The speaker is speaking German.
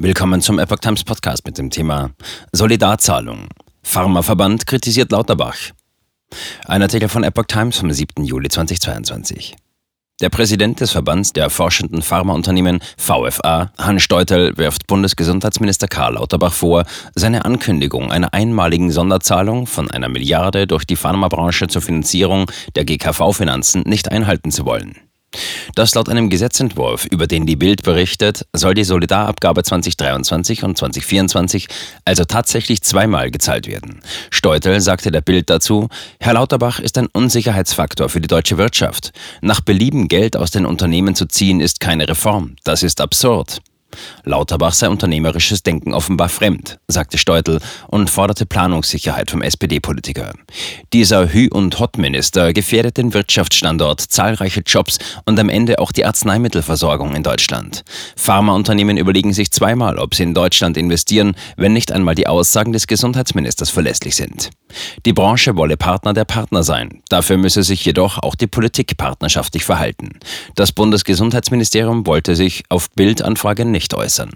Willkommen zum Epoch Times Podcast mit dem Thema Solidarzahlung. Pharmaverband kritisiert Lauterbach. Ein Artikel von Epoch Times vom 7. Juli 2022. Der Präsident des Verbands der forschenden Pharmaunternehmen VFA, Hans Steutel, wirft Bundesgesundheitsminister Karl Lauterbach vor, seine Ankündigung einer einmaligen Sonderzahlung von einer Milliarde durch die Pharmabranche zur Finanzierung der GKV-Finanzen nicht einhalten zu wollen. Das laut einem Gesetzentwurf, über den die Bild berichtet, soll die Solidarabgabe 2023 und 2024 also tatsächlich zweimal gezahlt werden. Steutel sagte der Bild dazu, Herr Lauterbach ist ein Unsicherheitsfaktor für die deutsche Wirtschaft. Nach Belieben Geld aus den Unternehmen zu ziehen ist keine Reform. Das ist absurd. Lauterbach sei unternehmerisches Denken offenbar fremd, sagte Steutel und forderte Planungssicherheit vom SPD-Politiker. Dieser Hü- und Hot-Minister gefährdet den Wirtschaftsstandort, zahlreiche Jobs und am Ende auch die Arzneimittelversorgung in Deutschland. Pharmaunternehmen überlegen sich zweimal, ob sie in Deutschland investieren, wenn nicht einmal die Aussagen des Gesundheitsministers verlässlich sind. Die Branche wolle Partner der Partner sein. Dafür müsse sich jedoch auch die Politik partnerschaftlich verhalten. Das Bundesgesundheitsministerium wollte sich auf Bildanfrage nicht äußern.